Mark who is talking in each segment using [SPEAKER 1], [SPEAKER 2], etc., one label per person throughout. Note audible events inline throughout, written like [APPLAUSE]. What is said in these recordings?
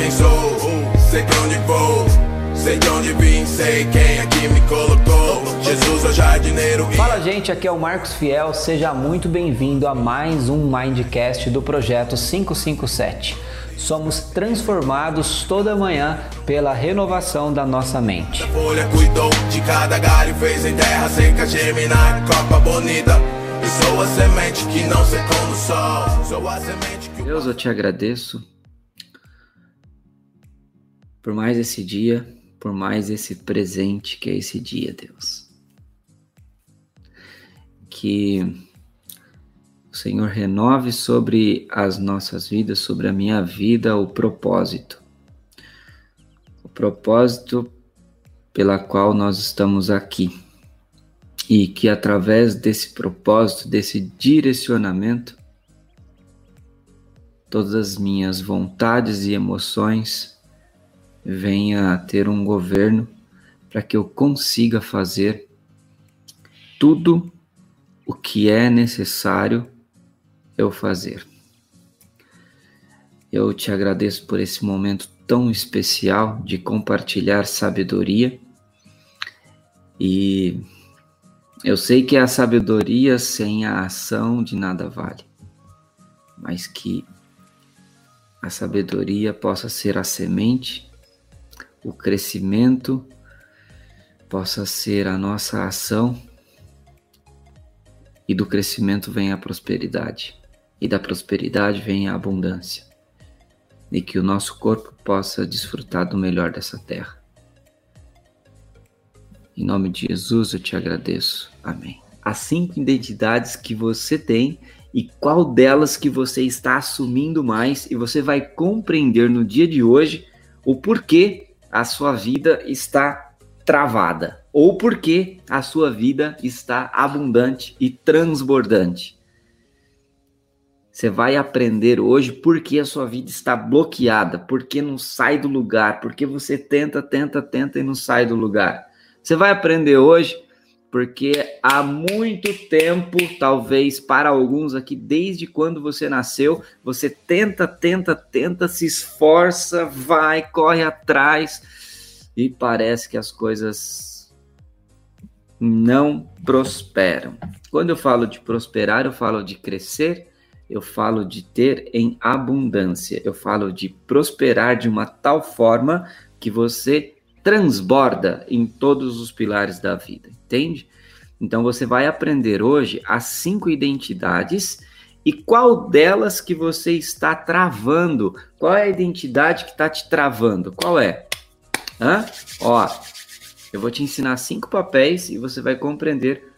[SPEAKER 1] quem sou, sei de onde vou. Sei de onde vim, sei quem aqui me colocou. Jesus é o jardineiro.
[SPEAKER 2] Fala, gente, aqui é o Marcos Fiel. Seja muito bem-vindo a mais um Mindcast do projeto 557. Somos transformados toda manhã pela renovação da nossa mente.
[SPEAKER 1] A folha cuidou de cada galho, fez em terra seca germinar, copa bonita. E sou a semente que não secou no sol. Sou a semente que
[SPEAKER 2] Deus, eu te agradeço por mais esse dia, por mais esse presente que é esse dia, Deus. Que o Senhor renove sobre as nossas vidas, sobre a minha vida, o propósito. O propósito pela qual nós estamos aqui. E que através desse propósito, desse direcionamento, todas as minhas vontades e emoções venha ter um governo para que eu consiga fazer tudo o que é necessário eu fazer. Eu te agradeço por esse momento tão especial de compartilhar sabedoria e eu sei que a sabedoria sem a ação de nada vale, mas que a sabedoria possa ser a semente, o crescimento possa ser a nossa ação e do crescimento vem a prosperidade e da prosperidade vem a abundância, e que o nosso corpo possa desfrutar do melhor dessa terra. Em nome de Jesus eu te agradeço. Amém. As cinco identidades que você tem e qual delas que você está assumindo mais e você vai compreender no dia de hoje o porquê a sua vida está travada ou porquê a sua vida está abundante e transbordante. Você vai aprender hoje por que a sua vida está bloqueada, por que não sai do lugar, por que você tenta, tenta, tenta e não sai do lugar. Você vai aprender hoje porque há muito tempo, talvez para alguns aqui, desde quando você nasceu, você tenta, tenta, tenta, se esforça, vai, corre atrás e parece que as coisas não prosperam. Quando eu falo de prosperar, eu falo de crescer eu falo de ter em abundância, eu falo de prosperar de uma tal forma que você transborda em todos os pilares da vida, entende? Então você vai aprender hoje as cinco identidades e qual delas que você está travando? Qual é a identidade que está te travando? Qual é? Hã? Ó, eu vou te ensinar cinco papéis e você vai compreender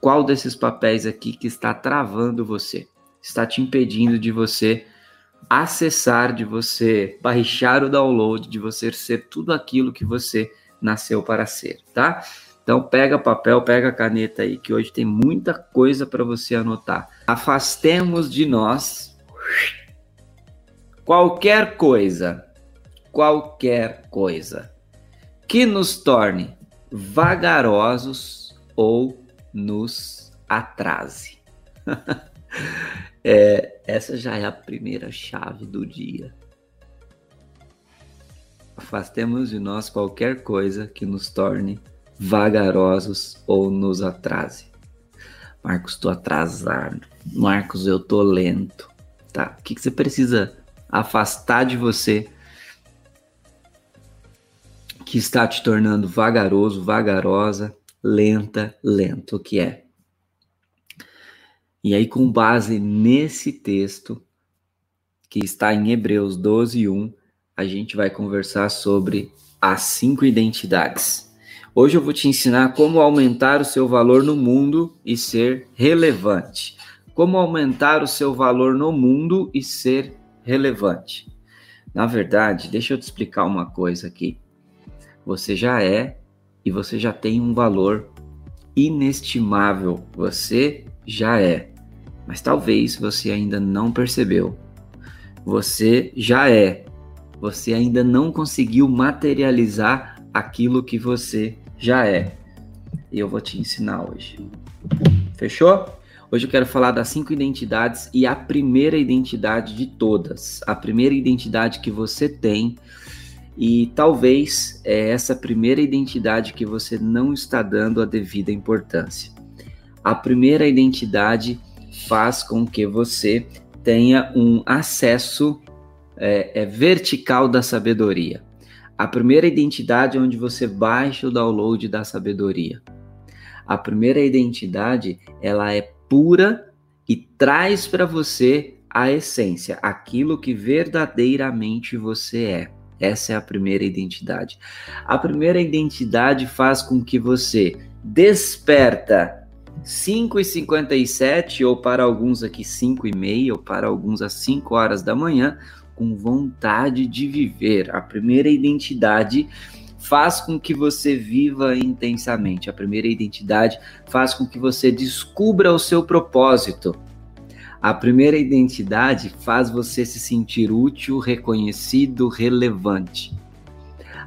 [SPEAKER 2] qual desses papéis aqui que está travando você está te impedindo de você acessar, de você baixar o download, de você ser tudo aquilo que você nasceu para ser, tá? Então pega papel, pega caneta aí, que hoje tem muita coisa para você anotar. Afastemos de nós qualquer coisa, qualquer coisa que nos torne vagarosos ou nos atrase. [LAUGHS] É, essa já é a primeira chave do dia. Afastemos de nós qualquer coisa que nos torne vagarosos ou nos atrase. Marcos, estou atrasado. Marcos, eu tô lento. Tá? O que, que você precisa afastar de você que está te tornando vagaroso, vagarosa, lenta, lento? O que é? E aí, com base nesse texto, que está em Hebreus 12, 1, a gente vai conversar sobre as cinco identidades. Hoje eu vou te ensinar como aumentar o seu valor no mundo e ser relevante. Como aumentar o seu valor no mundo e ser relevante. Na verdade, deixa eu te explicar uma coisa aqui. Você já é e você já tem um valor inestimável. Você já é mas talvez você ainda não percebeu. Você já é. Você ainda não conseguiu materializar aquilo que você já é. E eu vou te ensinar hoje. Fechou? Hoje eu quero falar das cinco identidades e a primeira identidade de todas, a primeira identidade que você tem e talvez é essa primeira identidade que você não está dando a devida importância. A primeira identidade faz com que você tenha um acesso é, é vertical da sabedoria. A primeira identidade é onde você baixa o download da sabedoria. A primeira identidade, ela é pura e traz para você a essência, aquilo que verdadeiramente você é. Essa é a primeira identidade. A primeira identidade faz com que você desperta 5 e 57 ou para alguns aqui 5 e meia ou para alguns às 5 horas da manhã com vontade de viver. A primeira identidade faz com que você viva intensamente. A primeira identidade faz com que você descubra o seu propósito. A primeira identidade faz você se sentir útil, reconhecido, relevante.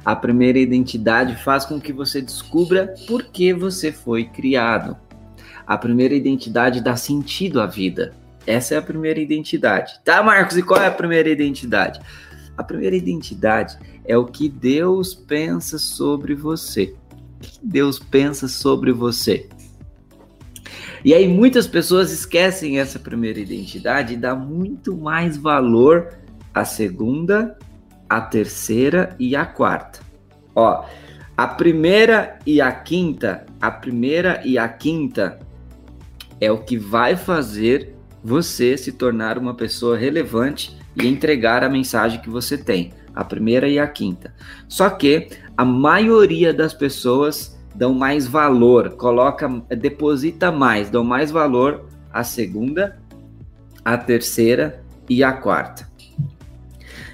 [SPEAKER 2] A primeira identidade faz com que você descubra por que você foi criado. A primeira identidade dá sentido à vida. Essa é a primeira identidade. Tá, Marcos? E qual é a primeira identidade? A primeira identidade é o que Deus pensa sobre você. O que Deus pensa sobre você? E aí muitas pessoas esquecem essa primeira identidade e dá muito mais valor à segunda, à terceira e à quarta. Ó, a primeira e a quinta, a primeira e a quinta é o que vai fazer você se tornar uma pessoa relevante e entregar a mensagem que você tem, a primeira e a quinta. Só que a maioria das pessoas dão mais valor, coloca, deposita mais, dão mais valor à segunda, à terceira e à quarta.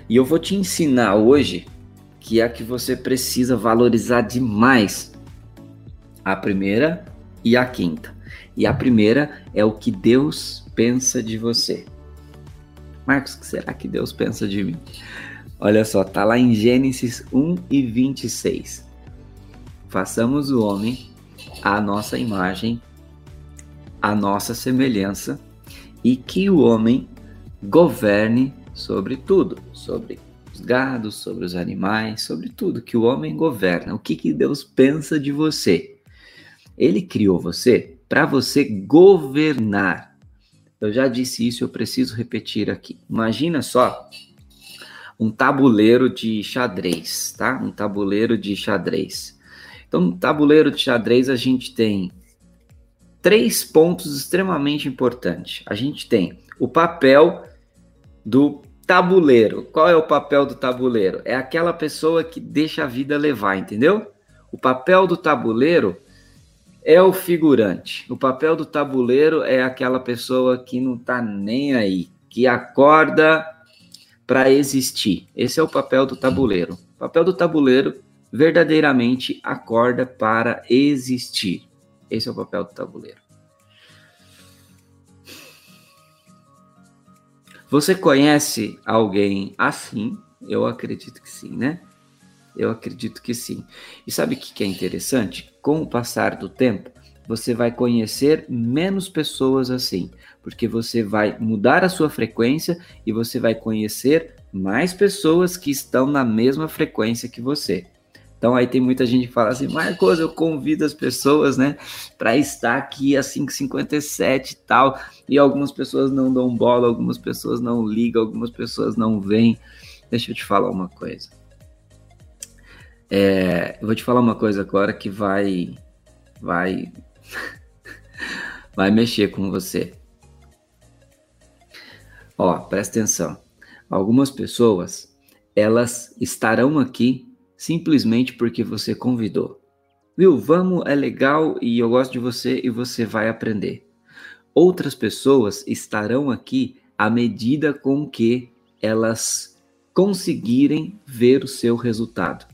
[SPEAKER 2] E eu vou te ensinar hoje que é que você precisa valorizar demais a primeira e a quinta. E a primeira é o que Deus pensa de você. Marcos, o que será que Deus pensa de mim? Olha só, tá lá em Gênesis 1 e 26. Façamos o homem à nossa imagem, à nossa semelhança, e que o homem governe sobre tudo, sobre os gados, sobre os animais, sobre tudo que o homem governa. O que, que Deus pensa de você? Ele criou você para você governar. Eu já disse isso, eu preciso repetir aqui. Imagina só um tabuleiro de xadrez, tá? Um tabuleiro de xadrez. Então, no tabuleiro de xadrez a gente tem três pontos extremamente importantes. A gente tem o papel do tabuleiro. Qual é o papel do tabuleiro? É aquela pessoa que deixa a vida levar, entendeu? O papel do tabuleiro é o figurante. O papel do tabuleiro é aquela pessoa que não tá nem aí, que acorda para existir. Esse é o papel do tabuleiro. O papel do tabuleiro verdadeiramente acorda para existir. Esse é o papel do tabuleiro. Você conhece alguém assim? Eu acredito que sim, né? Eu acredito que sim. E sabe o que é interessante? Com o passar do tempo, você vai conhecer menos pessoas assim, porque você vai mudar a sua frequência e você vai conhecer mais pessoas que estão na mesma frequência que você. Então aí tem muita gente que fala assim, Marcos, eu convido as pessoas, né, para estar aqui às 5h57 e tal, e algumas pessoas não dão bola, algumas pessoas não ligam, algumas pessoas não vêm. Deixa eu te falar uma coisa. É, eu vou te falar uma coisa agora que vai, vai, [LAUGHS] vai mexer com você. Ó, presta atenção. Algumas pessoas, elas estarão aqui simplesmente porque você convidou. Viu? Vamos, é legal e eu gosto de você e você vai aprender. Outras pessoas estarão aqui à medida com que elas conseguirem ver o seu resultado.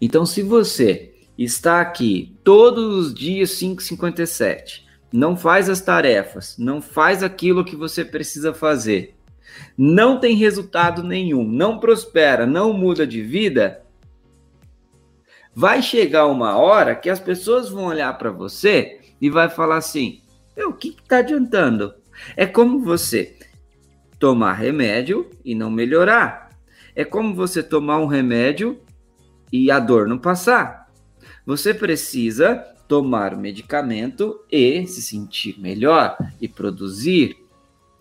[SPEAKER 2] Então, se você está aqui todos os dias 5:57, não faz as tarefas, não faz aquilo que você precisa fazer, não tem resultado nenhum, não prospera, não muda de vida, vai chegar uma hora que as pessoas vão olhar para você e vai falar assim: o que está adiantando? É como você tomar remédio e não melhorar. É como você tomar um remédio e a dor não passar. Você precisa tomar o medicamento e se sentir melhor e produzir.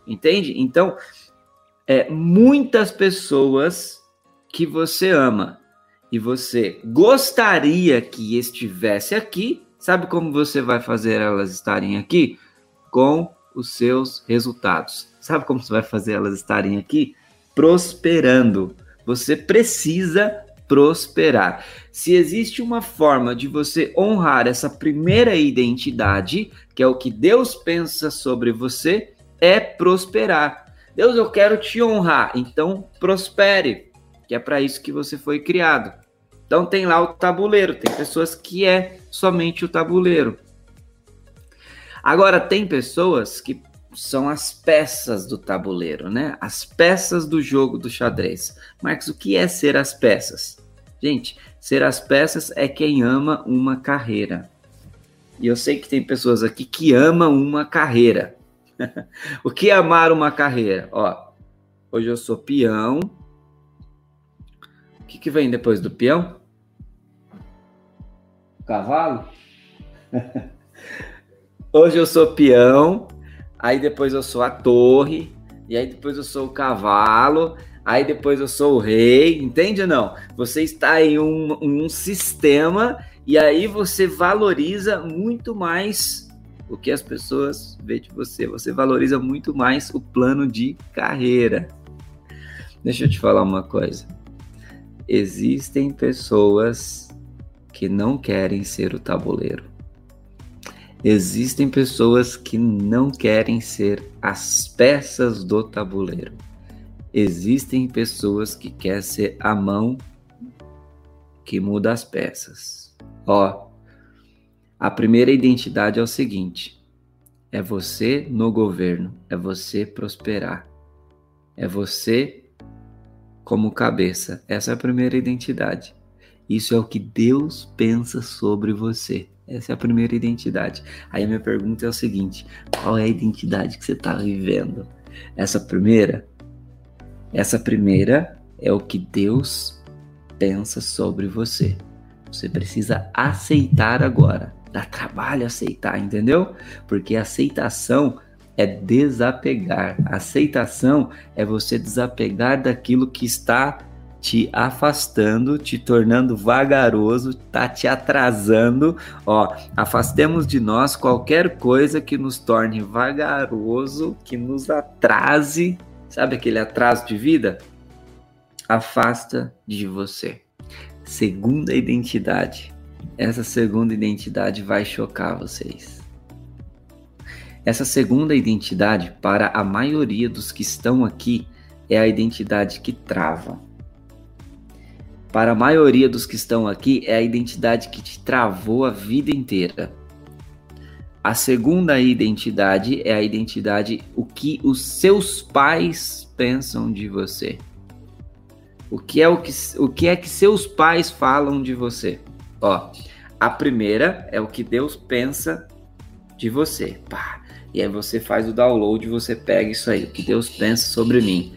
[SPEAKER 2] Entende? Então, é, muitas pessoas que você ama e você gostaria que estivesse aqui, sabe como você vai fazer elas estarem aqui? Com os seus resultados. Sabe como você vai fazer elas estarem aqui? Prosperando. Você precisa prosperar. Se existe uma forma de você honrar essa primeira identidade, que é o que Deus pensa sobre você, é prosperar. Deus, eu quero te honrar, então prospere, que é para isso que você foi criado. Então tem lá o tabuleiro, tem pessoas que é somente o tabuleiro. Agora tem pessoas que são as peças do tabuleiro, né? As peças do jogo do xadrez. Marcos, o que é ser as peças? Gente, ser as peças é quem ama uma carreira. E eu sei que tem pessoas aqui que amam uma carreira. [LAUGHS] o que é amar uma carreira? Ó, hoje eu sou peão. O que, que vem depois do peão? Cavalo? [LAUGHS] hoje eu sou peão. Aí depois eu sou a torre. E aí depois eu sou o cavalo aí depois eu sou o rei, entende ou não? Você está em um, em um sistema e aí você valoriza muito mais o que as pessoas veem de você. Você valoriza muito mais o plano de carreira. Deixa eu te falar uma coisa. Existem pessoas que não querem ser o tabuleiro. Existem pessoas que não querem ser as peças do tabuleiro existem pessoas que querem ser a mão que muda as peças. Ó, a primeira identidade é o seguinte: é você no governo, é você prosperar, é você como cabeça. Essa é a primeira identidade. Isso é o que Deus pensa sobre você. Essa é a primeira identidade. Aí a minha pergunta é o seguinte: qual é a identidade que você está vivendo? Essa primeira essa primeira é o que Deus pensa sobre você. Você precisa aceitar agora. Dá trabalho aceitar, entendeu? Porque aceitação é desapegar. Aceitação é você desapegar daquilo que está te afastando, te tornando vagaroso, tá te atrasando. Ó, afastemos de nós qualquer coisa que nos torne vagaroso, que nos atrase Sabe aquele atraso de vida? Afasta de você. Segunda identidade. Essa segunda identidade vai chocar vocês. Essa segunda identidade, para a maioria dos que estão aqui, é a identidade que trava. Para a maioria dos que estão aqui, é a identidade que te travou a vida inteira. A segunda identidade é a identidade o que os seus pais pensam de você. O que é o que, o que é que seus pais falam de você? Ó, a primeira é o que Deus pensa de você. Pá. E aí você faz o download, você pega isso aí, o que Deus pensa sobre mim.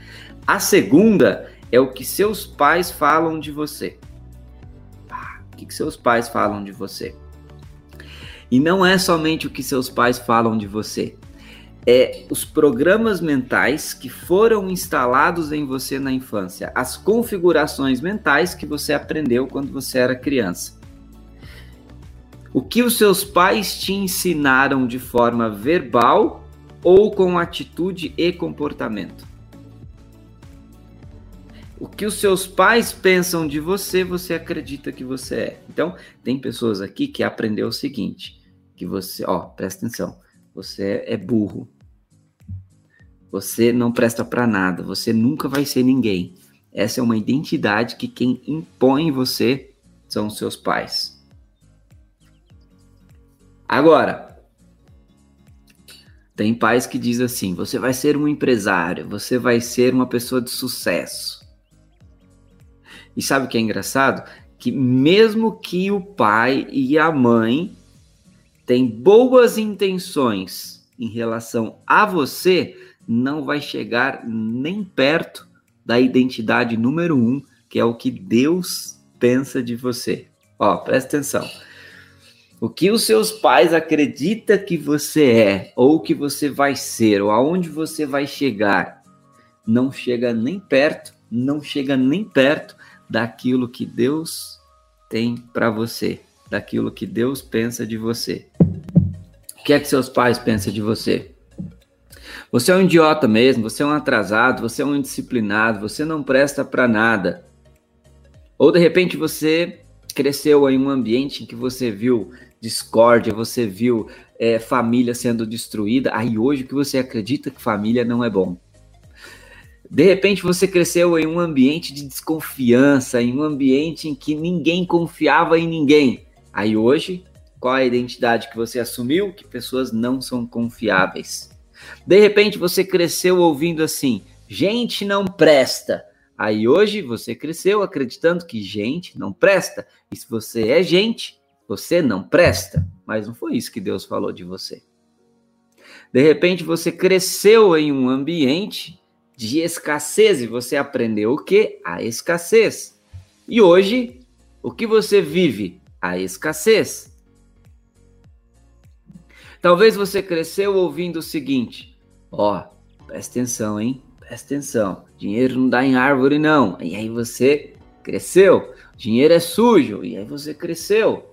[SPEAKER 2] A segunda é o que seus pais falam de você. Pá. O que, que seus pais falam de você? E não é somente o que seus pais falam de você, é os programas mentais que foram instalados em você na infância, as configurações mentais que você aprendeu quando você era criança. O que os seus pais te ensinaram de forma verbal ou com atitude e comportamento? O que os seus pais pensam de você, você acredita que você é. Então, tem pessoas aqui que aprendeu o seguinte: que você, ó, presta atenção, você é burro. Você não presta para nada, você nunca vai ser ninguém. Essa é uma identidade que quem impõe você são os seus pais. Agora, tem pais que dizem assim: você vai ser um empresário, você vai ser uma pessoa de sucesso. E sabe o que é engraçado? Que mesmo que o pai e a mãe tem boas intenções em relação a você não vai chegar nem perto da identidade número um, que é o que Deus pensa de você. Ó, presta atenção. O que os seus pais acreditam que você é, ou que você vai ser, ou aonde você vai chegar, não chega nem perto, não chega nem perto daquilo que Deus tem para você, daquilo que Deus pensa de você. O que é que seus pais pensam de você? Você é um idiota mesmo, você é um atrasado, você é um indisciplinado, você não presta para nada. Ou de repente você cresceu em um ambiente em que você viu discórdia, você viu é, família sendo destruída, aí hoje que você acredita que família não é bom. De repente você cresceu em um ambiente de desconfiança, em um ambiente em que ninguém confiava em ninguém. Aí hoje, qual a identidade que você assumiu? Que pessoas não são confiáveis. De repente você cresceu ouvindo assim: gente não presta. Aí hoje você cresceu acreditando que gente não presta. E se você é gente, você não presta. Mas não foi isso que Deus falou de você. De repente você cresceu em um ambiente de escassez e você aprendeu o que? A escassez. E hoje, o que você vive? A escassez. Talvez você cresceu ouvindo o seguinte: ó, presta atenção, hein? Presta atenção. Dinheiro não dá em árvore, não. E aí você cresceu. Dinheiro é sujo. E aí você cresceu.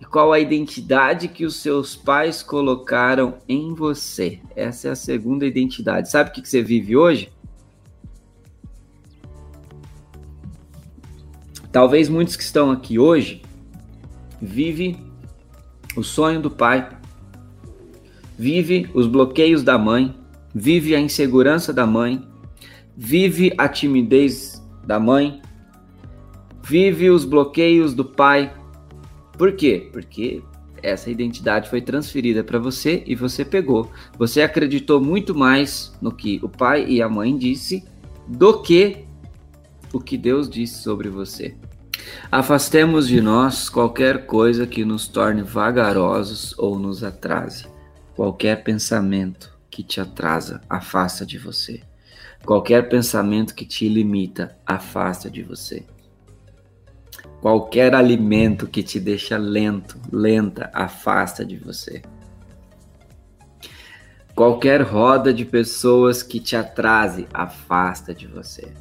[SPEAKER 2] E qual a identidade que os seus pais colocaram em você? Essa é a segunda identidade. Sabe o que você vive hoje? Talvez muitos que estão aqui hoje vivem o sonho do pai, vive os bloqueios da mãe, vive a insegurança da mãe, vive a timidez da mãe, vive os bloqueios do pai. Por quê? Porque essa identidade foi transferida para você e você pegou. Você acreditou muito mais no que o pai e a mãe disse do que o que Deus disse sobre você. Afastemos de nós qualquer coisa que nos torne vagarosos ou nos atrase. Qualquer pensamento que te atrasa, afasta de você. Qualquer pensamento que te limita, afasta de você. Qualquer alimento que te deixa lento, lenta, afasta de você. Qualquer roda de pessoas que te atrase, afasta de você.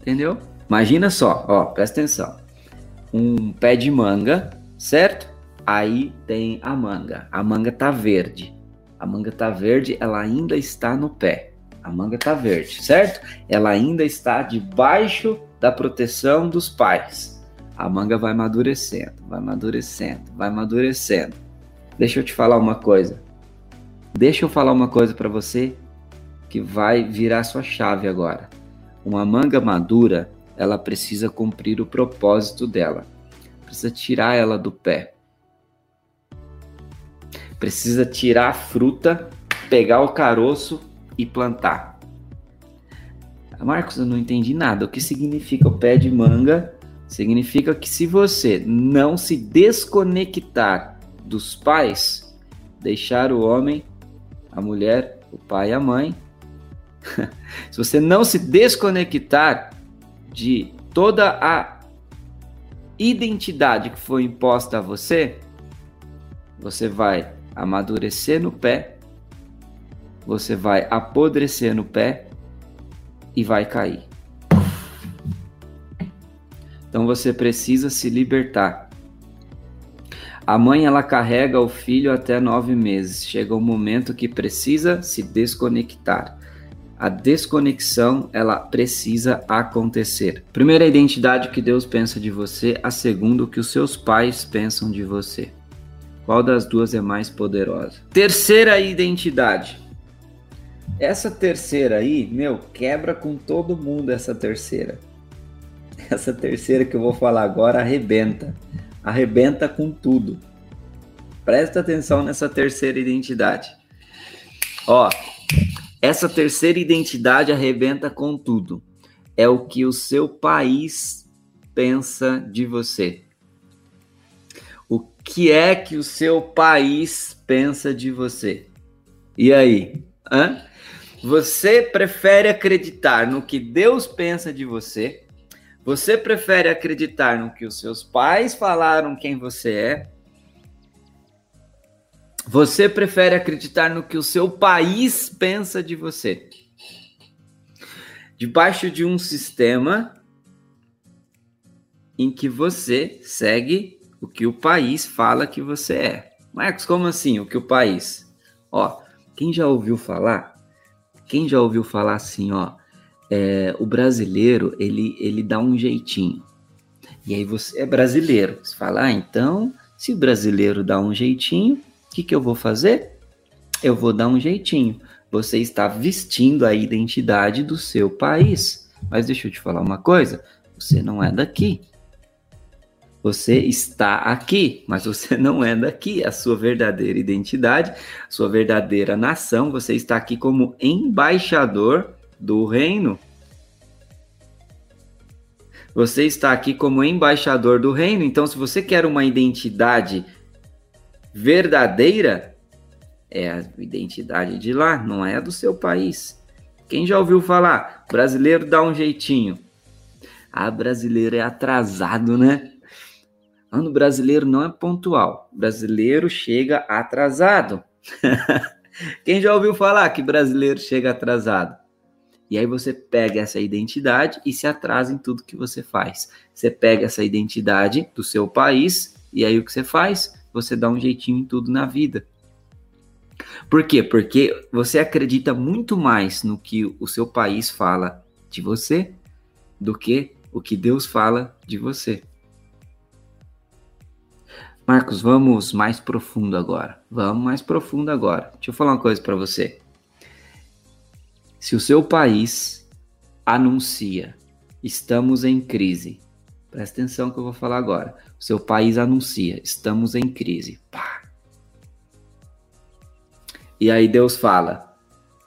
[SPEAKER 2] Entendeu? Imagina só, ó, presta atenção. Um pé de manga, certo? Aí tem a manga. A manga tá verde. A manga tá verde, ela ainda está no pé. A manga tá verde, certo? Ela ainda está debaixo da proteção dos pais. A manga vai amadurecendo, vai amadurecendo, vai amadurecendo. Deixa eu te falar uma coisa. Deixa eu falar uma coisa para você que vai virar sua chave agora. Uma manga madura, ela precisa cumprir o propósito dela. Precisa tirar ela do pé. Precisa tirar a fruta, pegar o caroço e plantar. Marcos, eu não entendi nada. O que significa o pé de manga? Significa que se você não se desconectar dos pais, deixar o homem, a mulher, o pai e a mãe, [LAUGHS] se você não se desconectar de toda a identidade que foi imposta a você, você vai amadurecer no pé, você vai apodrecer no pé e vai cair. Então você precisa se libertar. A mãe ela carrega o filho até nove meses. Chega um momento que precisa se desconectar a desconexão ela precisa acontecer. Primeira identidade que Deus pensa de você, a segunda o que os seus pais pensam de você. Qual das duas é mais poderosa? Terceira identidade. Essa terceira aí, meu, quebra com todo mundo essa terceira. [LAUGHS] Essa terceira que eu vou falar agora arrebenta. Arrebenta com tudo. Presta atenção nessa terceira identidade. Ó, essa terceira identidade arrebenta com tudo. É o que o seu país pensa de você. O que é que o seu país pensa de você? E aí? Hã? Você prefere acreditar no que Deus pensa de você? Você prefere acreditar no que os seus pais falaram quem você é? Você prefere acreditar no que o seu país pensa de você? Debaixo de um sistema em que você segue o que o país fala que você é. Marcos, como assim? O que o país? Ó, quem já ouviu falar? Quem já ouviu falar assim, ó? É, o brasileiro ele ele dá um jeitinho. E aí você é brasileiro. Você fala, ah, então se o brasileiro dá um jeitinho, que, que eu vou fazer? Eu vou dar um jeitinho. Você está vestindo a identidade do seu país. Mas deixa eu te falar uma coisa: você não é daqui. Você está aqui, mas você [LAUGHS] não é daqui. A sua verdadeira identidade, sua verdadeira nação, você está aqui como embaixador do reino. Você está aqui como embaixador do reino. Então, se você quer uma identidade verdadeira, é a identidade de lá, não é a do seu país. Quem já ouviu falar? Brasileiro dá um jeitinho. Ah, brasileiro é atrasado, né? Ano brasileiro não é pontual. Brasileiro chega atrasado. [LAUGHS] Quem já ouviu falar que brasileiro chega atrasado? E aí você pega essa identidade e se atrasa em tudo que você faz. Você pega essa identidade do seu país e aí o que você faz? Você dá um jeitinho em tudo na vida. Por quê? Porque você acredita muito mais no que o seu país fala de você do que o que Deus fala de você. Marcos, vamos mais profundo agora. Vamos mais profundo agora. Deixa eu falar uma coisa para você. Se o seu país anuncia estamos em crise, presta atenção que eu vou falar agora. O seu país anuncia estamos em crise. Pá. E aí Deus fala: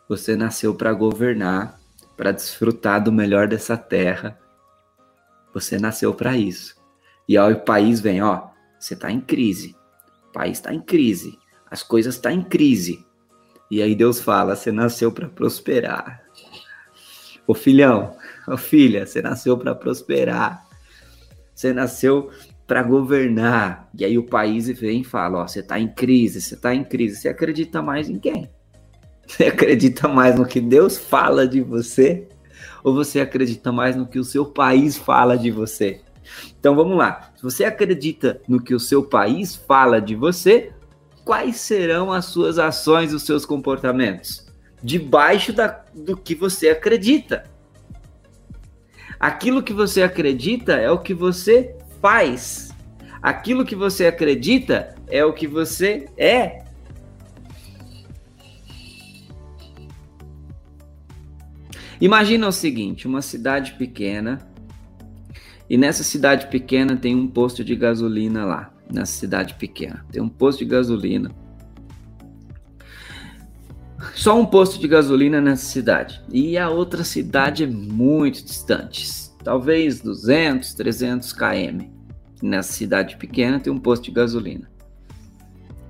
[SPEAKER 2] você nasceu para governar, para desfrutar do melhor dessa terra. Você nasceu para isso. E aí o país vem, ó, você está em crise. O país está em crise. As coisas estão tá em crise. E aí Deus fala: você nasceu para prosperar. Ô filhão, ô filha, você nasceu para prosperar. Você nasceu para governar. E aí o país vem e fala: ó, você está em crise, você está em crise. Você acredita mais em quem? [LAUGHS] Você acredita mais no que Deus fala de você? Ou você acredita mais no que o seu país fala de você? Então vamos lá. Se você acredita no que o seu país fala de você, quais serão as suas ações, os seus comportamentos? Debaixo da, do que você acredita. Aquilo que você acredita é o que você faz. Aquilo que você acredita é o que você é. Imagina o seguinte: uma cidade pequena e nessa cidade pequena tem um posto de gasolina lá. Nessa cidade pequena. Tem um posto de gasolina. Só um posto de gasolina nessa cidade. E a outra cidade é muito distante. Talvez 200, 300 km. Nessa cidade pequena tem um posto de gasolina.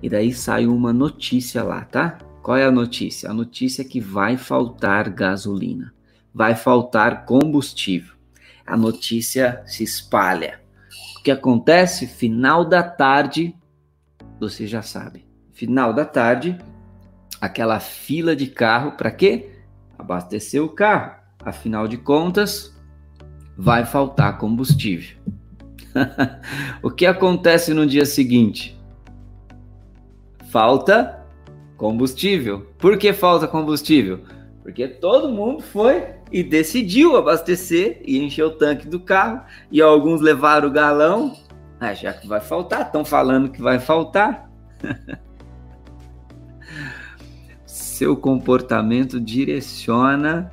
[SPEAKER 2] E daí sai uma notícia lá, tá? Qual é a notícia? A notícia é que vai faltar gasolina. Vai faltar combustível a notícia se espalha. O que acontece? Final da tarde, você já sabe. Final da tarde, aquela fila de carro para quê? Abastecer o carro. Afinal de contas, vai faltar combustível. [LAUGHS] o que acontece no dia seguinte? Falta combustível. Por que falta combustível? Porque todo mundo foi e decidiu abastecer e encher o tanque do carro. E alguns levaram o galão. Ah, já que vai faltar, estão falando que vai faltar. [LAUGHS] Seu comportamento direciona,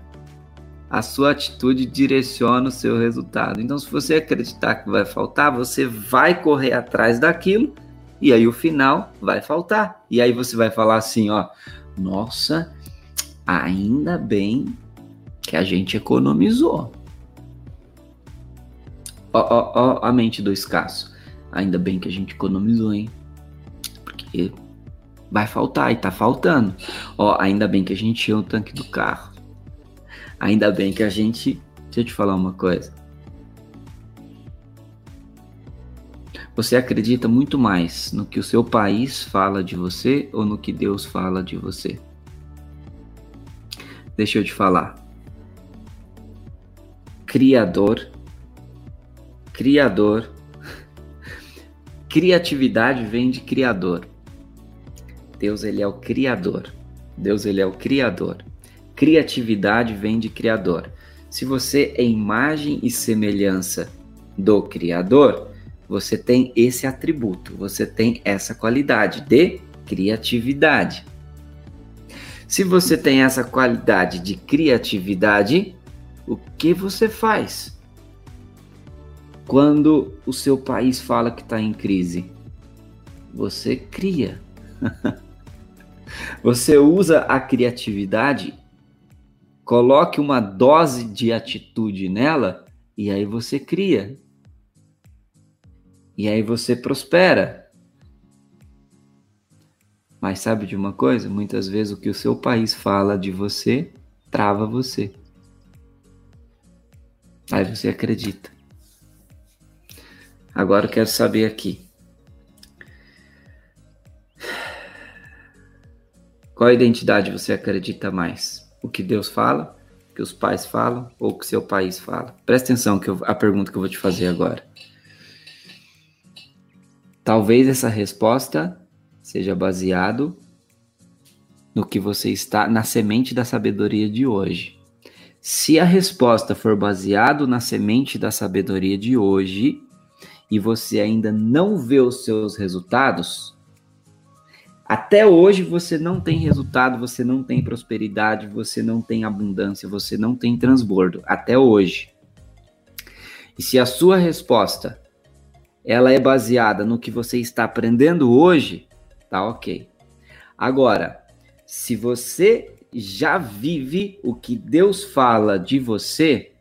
[SPEAKER 2] a sua atitude direciona o seu resultado. Então, se você acreditar que vai faltar, você vai correr atrás daquilo e aí o final vai faltar. E aí você vai falar assim, ó, nossa, ainda bem que a gente economizou. Ó, ó, ó a mente do escasso. Ainda bem que a gente economizou, hein? porque vai faltar e tá faltando. Ó, ainda bem que a gente tinha o tanque do carro. Ainda bem que a gente. Deixa eu te falar uma coisa. Você acredita muito mais no que o seu país fala de você ou no que Deus fala de você? Deixa eu te falar. Criador, Criador, [LAUGHS] criatividade vem de Criador. Deus ele é o Criador. Deus ele é o Criador. Criatividade vem de Criador. Se você é imagem e semelhança do Criador, você tem esse atributo, você tem essa qualidade de criatividade. Se você tem essa qualidade de criatividade, o que você faz? Quando o seu país fala que está em crise, você cria. [LAUGHS] você usa a criatividade, coloque uma dose de atitude nela e aí você cria. E aí você prospera. Mas sabe de uma coisa? Muitas vezes o que o seu país fala de você trava você. Aí você acredita. Agora eu quero saber aqui. Qual identidade você acredita mais? O que Deus fala, o que os pais falam ou o que seu país fala? Presta atenção que eu, a pergunta que eu vou te fazer agora. Talvez essa resposta seja baseado no que você está na semente da sabedoria de hoje. Se a resposta for baseado na semente da sabedoria de hoje e você ainda não vê os seus resultados, até hoje você não tem resultado, você não tem prosperidade, você não tem abundância, você não tem transbordo, até hoje. E se a sua resposta ela é baseada no que você está aprendendo hoje, tá ok. Agora, se você já vive o que Deus fala de você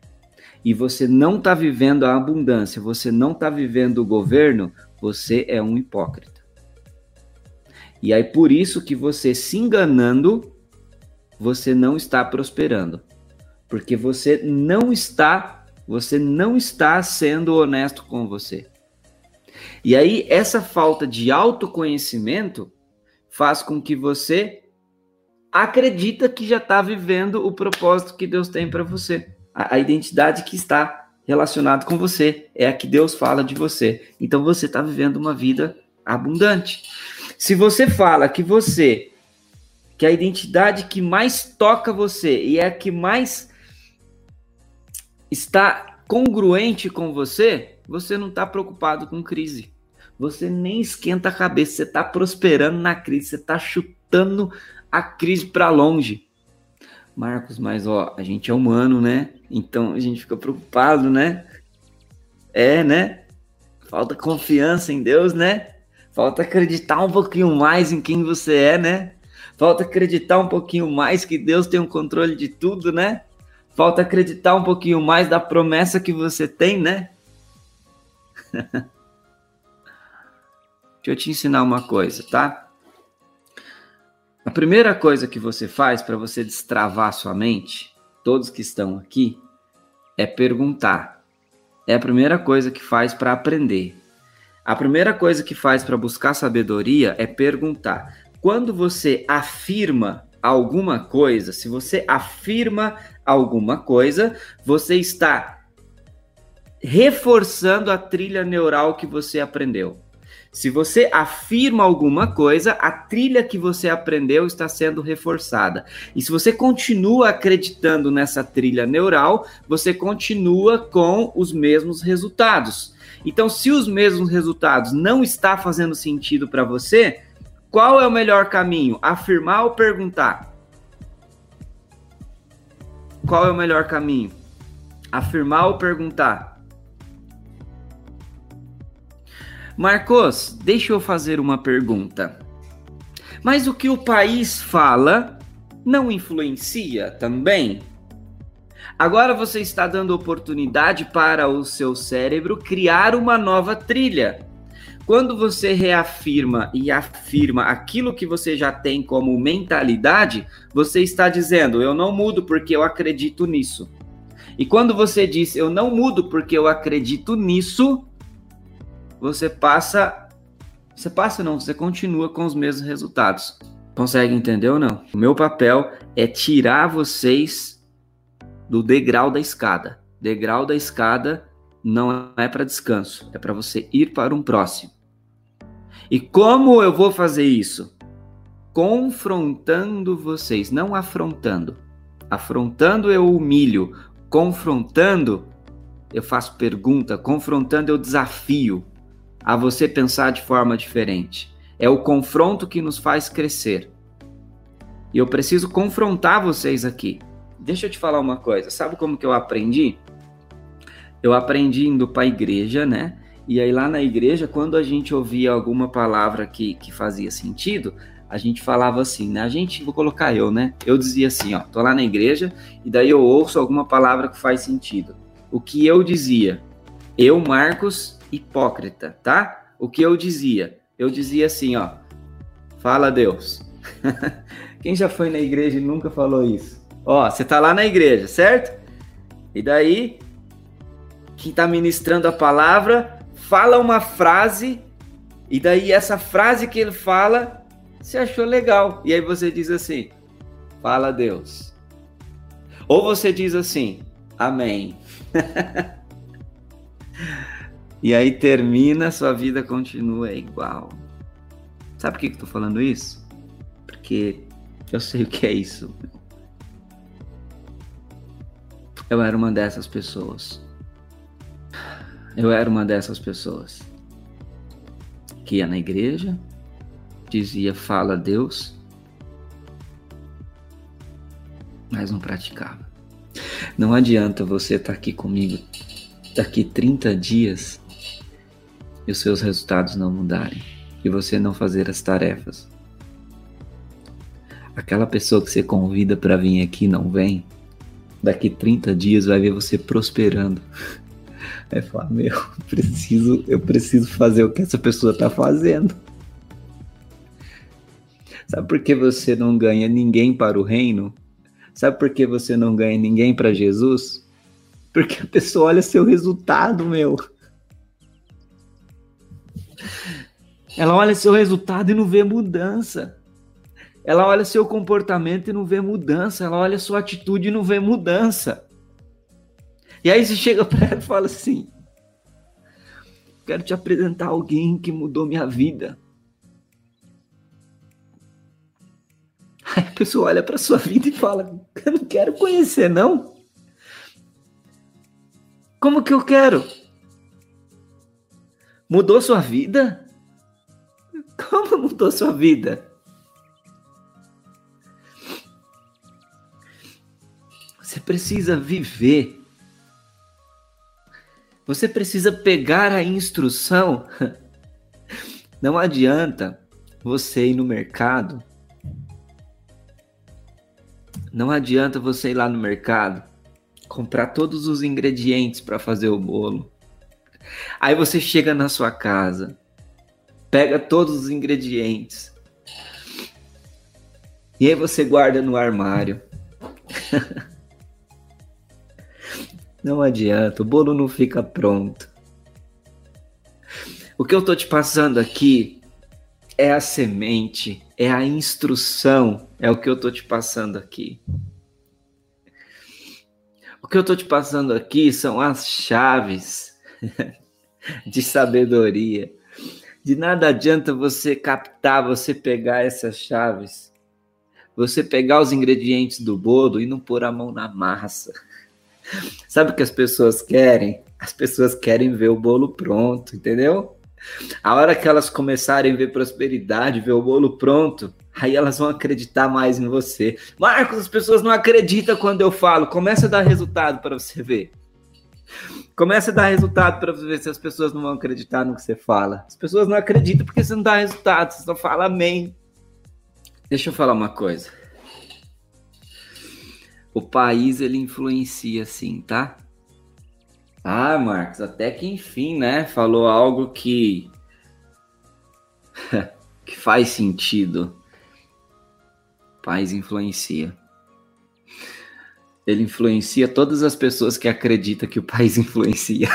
[SPEAKER 2] e você não está vivendo a abundância, você não está vivendo o governo, você é um hipócrita. E aí por isso que você se enganando, você não está prosperando. Porque você não está, você não está sendo honesto com você. E aí, essa falta de autoconhecimento faz com que você acredita que já está vivendo o propósito que Deus tem para você. A, a, identidade que está relacionada com você é a que Deus fala de você. Então você está vivendo uma vida abundante. Se você fala que você, que a identidade que mais toca você e é a que mais está congruente com você, você não está preocupado com crise. Você nem esquenta a cabeça, você está prosperando na crise, você está chutando a crise para longe. Marcos, mas ó, a gente é humano, né? Então a gente fica preocupado, né? É, né? Falta confiança em Deus, né? Falta acreditar um pouquinho mais em quem você é, né? Falta acreditar um pouquinho mais que Deus tem o um controle de tudo, né? Falta acreditar um pouquinho mais da promessa que você tem, né? [LAUGHS] Deixa eu te ensinar uma coisa, tá? A primeira coisa que você faz para você destravar sua mente, todos que estão aqui, é perguntar. É a primeira coisa que faz para aprender. A primeira coisa que faz para buscar sabedoria é perguntar. Quando você afirma alguma coisa, se você afirma alguma coisa, você está reforçando a trilha neural que você aprendeu. Se você afirma alguma coisa, a trilha que você aprendeu está sendo reforçada. E se você continua acreditando nessa trilha neural, você continua com os mesmos resultados. Então, se os mesmos resultados não está fazendo sentido para você, qual é o melhor caminho? Afirmar ou perguntar? Qual é o melhor caminho? Afirmar ou perguntar? Marcos, deixa eu fazer uma pergunta. Mas o que o país fala não influencia também? Agora você está dando oportunidade para o seu cérebro criar uma nova trilha. quando você reafirma e afirma aquilo que você já tem como mentalidade, você está dizendo: eu não mudo porque eu acredito nisso. E quando você diz eu não mudo porque eu acredito nisso, você passa. Você passa não, você continua com os mesmos resultados. Consegue entender ou não? O meu papel é tirar vocês do degrau da escada. Degrau da escada não é para descanso, é para você ir para um próximo. E como eu vou fazer isso? Confrontando vocês, não afrontando. Afrontando eu humilho, confrontando eu faço pergunta, confrontando eu desafio a você pensar de forma diferente. É o confronto que nos faz crescer. E eu preciso confrontar vocês aqui. Deixa eu te falar uma coisa. Sabe como que eu aprendi? Eu aprendi indo para a igreja, né? E aí lá na igreja, quando a gente ouvia alguma palavra que, que fazia sentido, a gente falava assim, né? A gente, vou colocar eu, né? Eu dizia assim, ó, tô lá na igreja e daí eu ouço alguma palavra que faz sentido. O que eu dizia? Eu, Marcos, hipócrita, tá? O que eu dizia? Eu dizia assim, ó, fala Deus. [LAUGHS] Quem já foi na igreja e nunca falou isso? Ó, você tá lá na igreja, certo? E daí, quem tá ministrando a palavra fala uma frase, e daí essa frase que ele fala, você achou legal. E aí você diz assim: Fala Deus. Ou você diz assim: Amém. [LAUGHS] e aí termina, sua vida continua igual. Sabe por que, eu tô falando isso? Porque eu sei o que é isso. Eu era uma dessas pessoas. Eu era uma dessas pessoas que ia na igreja, dizia fala a Deus, mas não praticava. Não adianta você estar tá aqui comigo daqui 30 dias e os seus resultados não mudarem e você não fazer as tarefas. Aquela pessoa que você convida para vir aqui não vem, daqui 30 dias vai ver você prosperando. Aí fala, meu, [LAUGHS] preciso, eu preciso fazer o que essa pessoa está fazendo. Sabe por que você não ganha ninguém para o reino? Sabe por que você não ganha ninguém para Jesus? Porque a pessoa olha seu resultado, meu. Ela olha seu resultado e não vê mudança. Ela olha seu comportamento e não vê mudança. Ela olha sua atitude e não vê mudança. E aí você chega para ela e fala assim: Quero te apresentar alguém que mudou minha vida. Aí a pessoa olha para sua vida e fala: Eu não quero conhecer, não. Como que eu quero? Mudou sua vida? Como mudou sua vida? Você precisa viver você precisa pegar a instrução. [LAUGHS] Não adianta você ir no mercado. Não adianta você ir lá no mercado comprar todos os ingredientes para fazer o bolo. Aí você chega na sua casa, pega todos os ingredientes. E aí você guarda no armário. [LAUGHS] Não adianta, o bolo não fica pronto. O que eu tô te passando aqui é a semente, é a instrução, é o que eu tô te passando aqui. O que eu tô te passando aqui são as chaves [LAUGHS] de sabedoria. De nada adianta você captar, você pegar essas chaves, você pegar os ingredientes do bolo e não pôr a mão na massa. Sabe o que as pessoas querem? As pessoas querem ver o bolo pronto, entendeu? A hora que elas começarem a ver prosperidade, ver o bolo pronto, aí elas vão acreditar mais em você. Marcos, as pessoas não acreditam quando eu falo. Começa a dar resultado para você ver. Começa a dar resultado para ver se as pessoas não vão acreditar no que você fala. As pessoas não acreditam porque você não dá resultado, você só fala amém. Deixa eu falar uma coisa o país ele influencia sim, tá? Ah, Marcos, até que enfim, né? Falou algo que [LAUGHS] que faz sentido. Paz influencia. Ele influencia todas as pessoas que acreditam que o país [LAUGHS] influencia.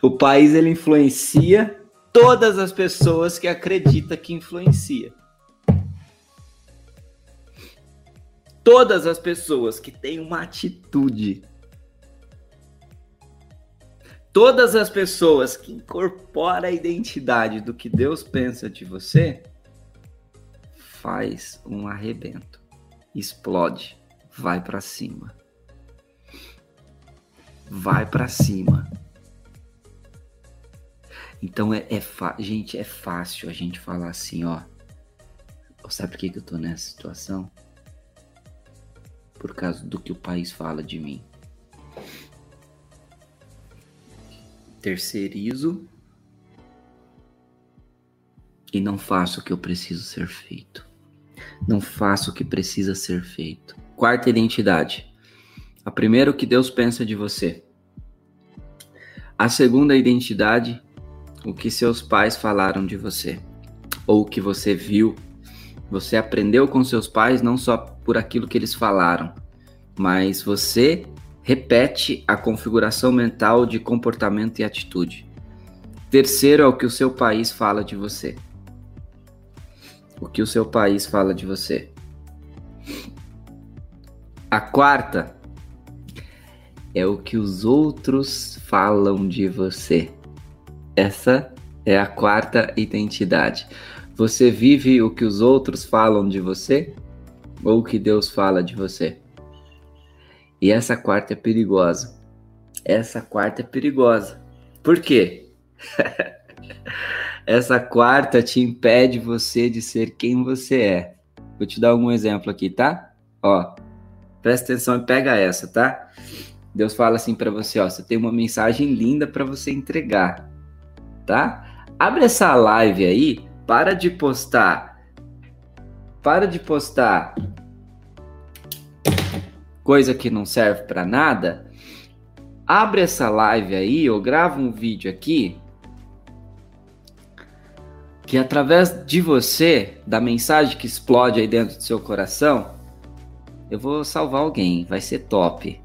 [SPEAKER 2] o país ele influencia todas as pessoas que acreditam que influencia. Todas as pessoas que têm uma atitude todas as pessoas que incorporam a identidade do que Deus pensa de você, faz um arrebento, explode, vai para cima. Vai para cima. Então é, é gente, é fácil a gente falar assim, ó. Sabe por que, que eu tô nessa situação? Por causa do que o país fala de mim. terceirizo e não faço o que eu preciso ser feito. Não faço o que precisa ser feito. Quarta identidade. A primeira, o que Deus pensa de você. A segunda identidade, o que seus pais falaram de você. Ou o que você viu. Você aprendeu com seus pais não só por aquilo que eles falaram, mas você repete a configuração mental de comportamento e atitude. Terceiro é o que o seu país fala de você. O que o seu país fala de você. A quarta é o que os outros falam de você. Essa é a quarta identidade. Você vive o que os outros falam de você ou o que Deus fala de você? E essa quarta é perigosa. Essa quarta é perigosa. Por quê? [LAUGHS] essa quarta te impede você de ser quem você é. Vou te dar um exemplo aqui, tá? Ó, presta atenção e pega essa, tá? Deus fala assim para você, ó, você tem uma mensagem linda para você entregar, tá? Abre essa live aí, para de postar, para de postar coisa que não serve para nada, abre essa live aí ou grava um vídeo aqui que através de você, da mensagem que explode aí dentro do seu coração, eu vou salvar alguém, vai ser top.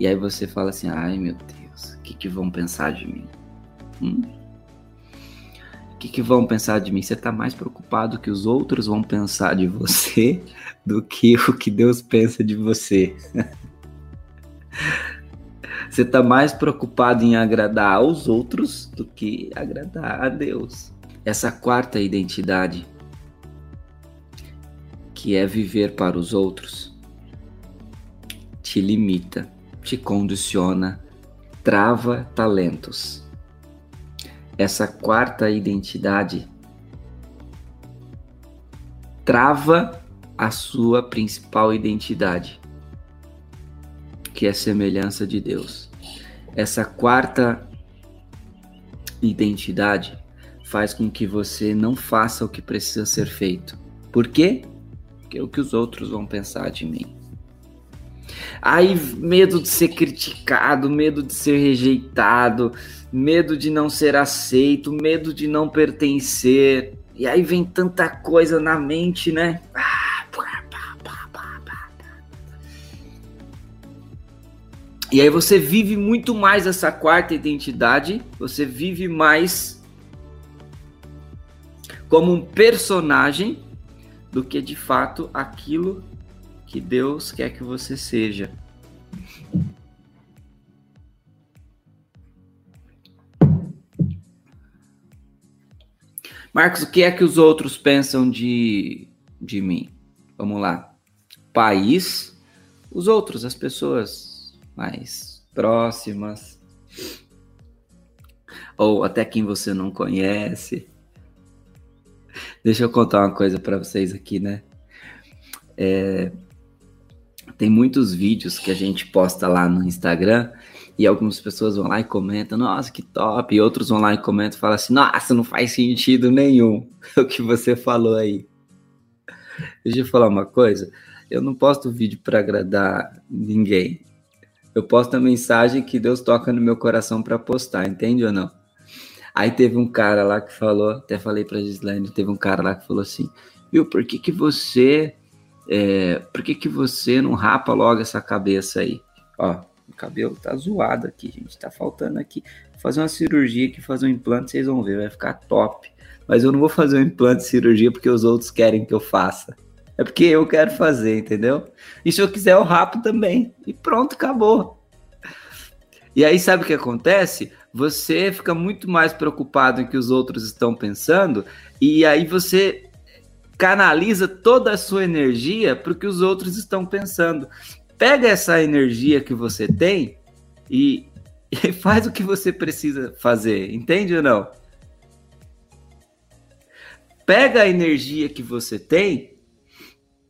[SPEAKER 2] E aí você fala assim: ai meu Deus, o que, que vão pensar de mim? Hum? O que, que vão pensar de mim? Você está mais preocupado que os outros vão pensar de você [LAUGHS] do que o que Deus pensa de você. [LAUGHS] você está mais preocupado em agradar aos outros do que agradar a Deus. Essa quarta identidade, que é viver para os outros, te limita, te condiciona, trava talentos essa quarta identidade trava a sua principal identidade, que é semelhança de Deus. Essa quarta identidade faz com que você não faça o que precisa ser feito. Por quê? Porque é o que os outros vão pensar de mim. Aí, medo de ser criticado, medo de ser rejeitado, medo de não ser aceito, medo de não pertencer. E aí vem tanta coisa na mente, né? E aí você vive muito mais essa quarta identidade, você vive mais como um personagem do que de fato aquilo que Deus quer que você seja. Marcos, o que é que os outros pensam de, de mim? Vamos lá. País, os outros, as pessoas mais próximas, ou até quem você não conhece. Deixa eu contar uma coisa para vocês aqui, né? É, tem muitos vídeos que a gente posta lá no Instagram e algumas pessoas vão lá e comentam, nossa, que top, e outros vão lá e comentam e falam assim, nossa, não faz sentido nenhum [LAUGHS] o que você falou aí. Deixa eu falar uma coisa, eu não posto vídeo para agradar ninguém. Eu posto a mensagem que Deus toca no meu coração para postar, entende ou não? Aí teve um cara lá que falou, até falei pra Gislaine, teve um cara lá que falou assim, viu, por que que você, é, por que que você não rapa logo essa cabeça aí? Ó, o cabelo tá zoado aqui, gente, tá faltando aqui. Vou fazer uma cirurgia aqui, fazer um implante, vocês vão ver, vai ficar top. Mas eu não vou fazer um implante de cirurgia porque os outros querem que eu faça. É porque eu quero fazer, entendeu? E se eu quiser, eu rapo também. E pronto, acabou. E aí, sabe o que acontece? Você fica muito mais preocupado em que os outros estão pensando, e aí você canaliza toda a sua energia para o que os outros estão pensando. Pega essa energia que você tem e, [LAUGHS] e faz o que você precisa fazer, entende ou não? Pega a energia que você tem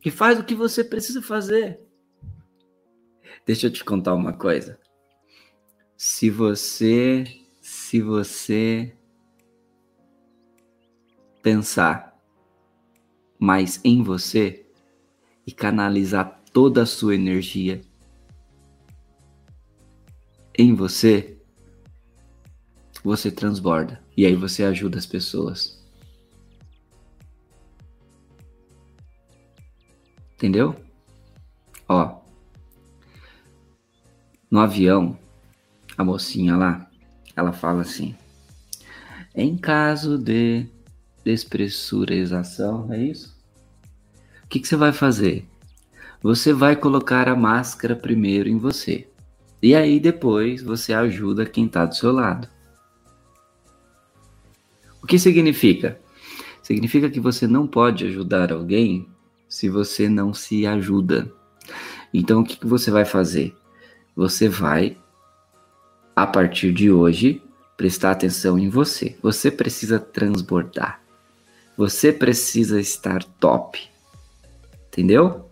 [SPEAKER 2] e faz o que você precisa fazer. Deixa eu te contar uma coisa. Se você, se você pensar mais em você e canalizar toda a sua energia em você, você transborda e aí você ajuda as pessoas. Entendeu? Ó. No avião, a mocinha lá, ela fala assim: em caso de despressurização, é isso? O que, que você vai fazer? Você vai colocar a máscara primeiro em você. E aí depois você ajuda quem está do seu lado. O que significa? Significa que você não pode ajudar alguém se você não se ajuda. Então, o que, que você vai fazer? Você vai, a partir de hoje, prestar atenção em você. Você precisa transbordar. Você precisa estar top. Entendeu?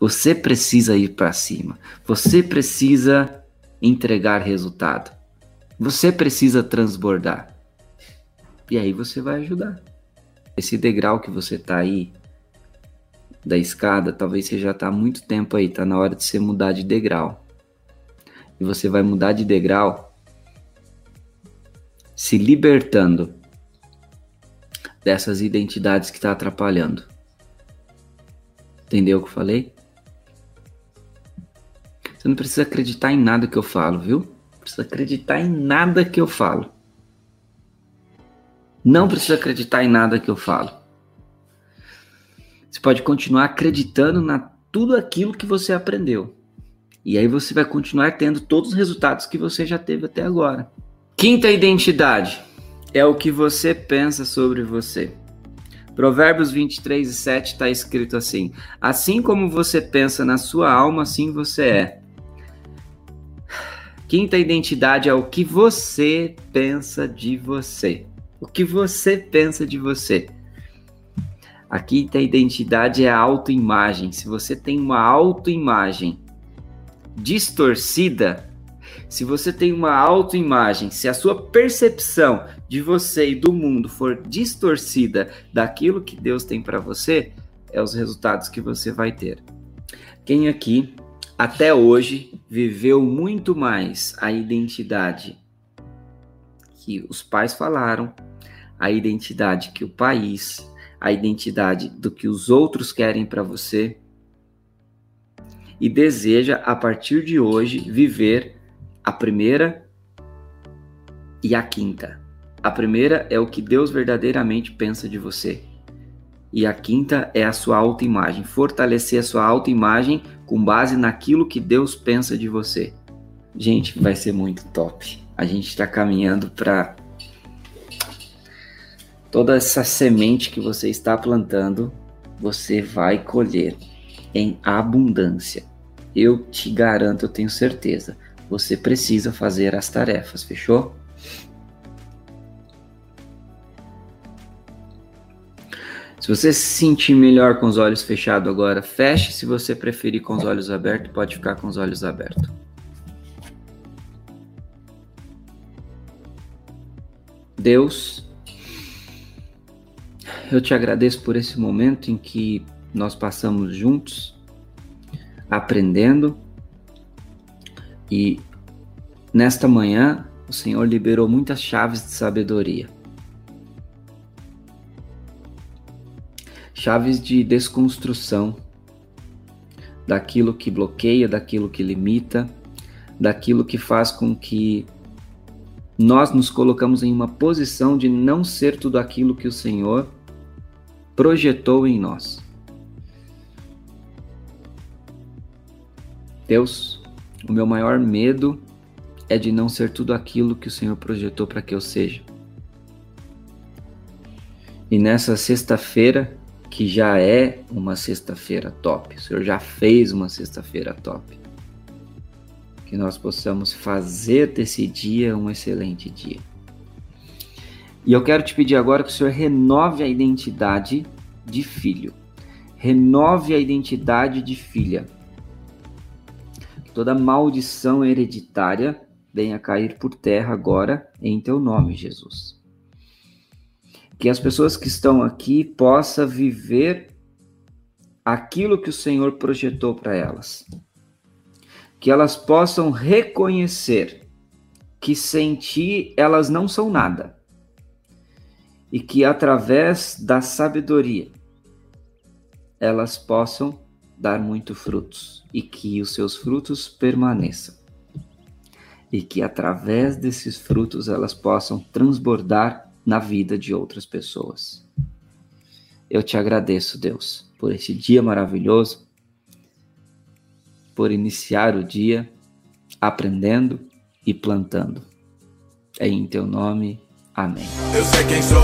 [SPEAKER 2] Você precisa ir para cima. Você precisa entregar resultado. Você precisa transbordar. E aí você vai ajudar. Esse degrau que você tá aí da escada, talvez você já está há muito tempo aí, está na hora de você mudar de degrau. E você vai mudar de degrau se libertando dessas identidades que está atrapalhando. Entendeu o que eu falei? Você não precisa acreditar em nada que eu falo, viu? Não precisa acreditar em nada que eu falo. Não precisa acreditar em nada que eu falo. Você pode continuar acreditando na tudo aquilo que você aprendeu. E aí você vai continuar tendo todos os resultados que você já teve até agora. Quinta identidade é o que você pensa sobre você. Provérbios 23 e 7 está escrito assim: Assim como você pensa na sua alma, assim você é. Quinta identidade é o que você pensa de você. O que você pensa de você. A quinta identidade é a autoimagem. Se você tem uma autoimagem distorcida, se você tem uma autoimagem, se a sua percepção de você e do mundo for distorcida daquilo que Deus tem para você, é os resultados que você vai ter. Quem aqui até hoje viveu muito mais a identidade que os pais falaram, a identidade que o país, a identidade do que os outros querem para você e deseja, a partir de hoje, viver a primeira e a quinta. A primeira é o que Deus verdadeiramente pensa de você. E a quinta é a sua autoimagem, fortalecer a sua autoimagem com base naquilo que Deus pensa de você. Gente, vai ser muito top. A gente está caminhando para toda essa semente que você está plantando, você vai colher em abundância. Eu te garanto, eu tenho certeza. Você precisa fazer as tarefas, fechou? Se você se sentir melhor com os olhos fechados agora, feche. Se você preferir com os olhos abertos, pode ficar com os olhos abertos. Deus eu te agradeço por esse momento em que nós passamos juntos, aprendendo. E nesta manhã, o Senhor liberou muitas chaves de sabedoria. Chaves de desconstrução daquilo que bloqueia, daquilo que limita, daquilo que faz com que nós nos colocamos em uma posição de não ser tudo aquilo que o Senhor projetou em nós. Deus, o meu maior medo é de não ser tudo aquilo que o Senhor projetou para que eu seja. E nessa sexta-feira, que já é uma sexta-feira top, o Senhor já fez uma sexta-feira top. Que nós possamos fazer desse dia um excelente dia. E eu quero te pedir agora que o Senhor renove a identidade de filho. Renove a identidade de filha. Toda maldição hereditária venha cair por terra agora em teu nome, Jesus. Que as pessoas que estão aqui possam viver aquilo que o Senhor projetou para elas. Que elas possam reconhecer que sem ti elas não são nada. E que através da sabedoria elas possam dar muito frutos e que os seus frutos permaneçam e que através desses frutos elas possam transbordar na vida de outras pessoas. Eu te agradeço, Deus, por esse dia maravilhoso, por iniciar o dia aprendendo e plantando. É em teu nome. Amém.
[SPEAKER 1] Eu sei quem sou,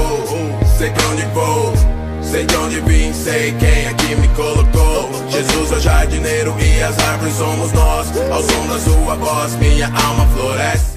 [SPEAKER 1] sei de onde vou, sei de onde vim, sei quem aqui me colocou. Jesus é o jardineiro e as árvores somos nós. Ao som da sua voz, minha alma floresce.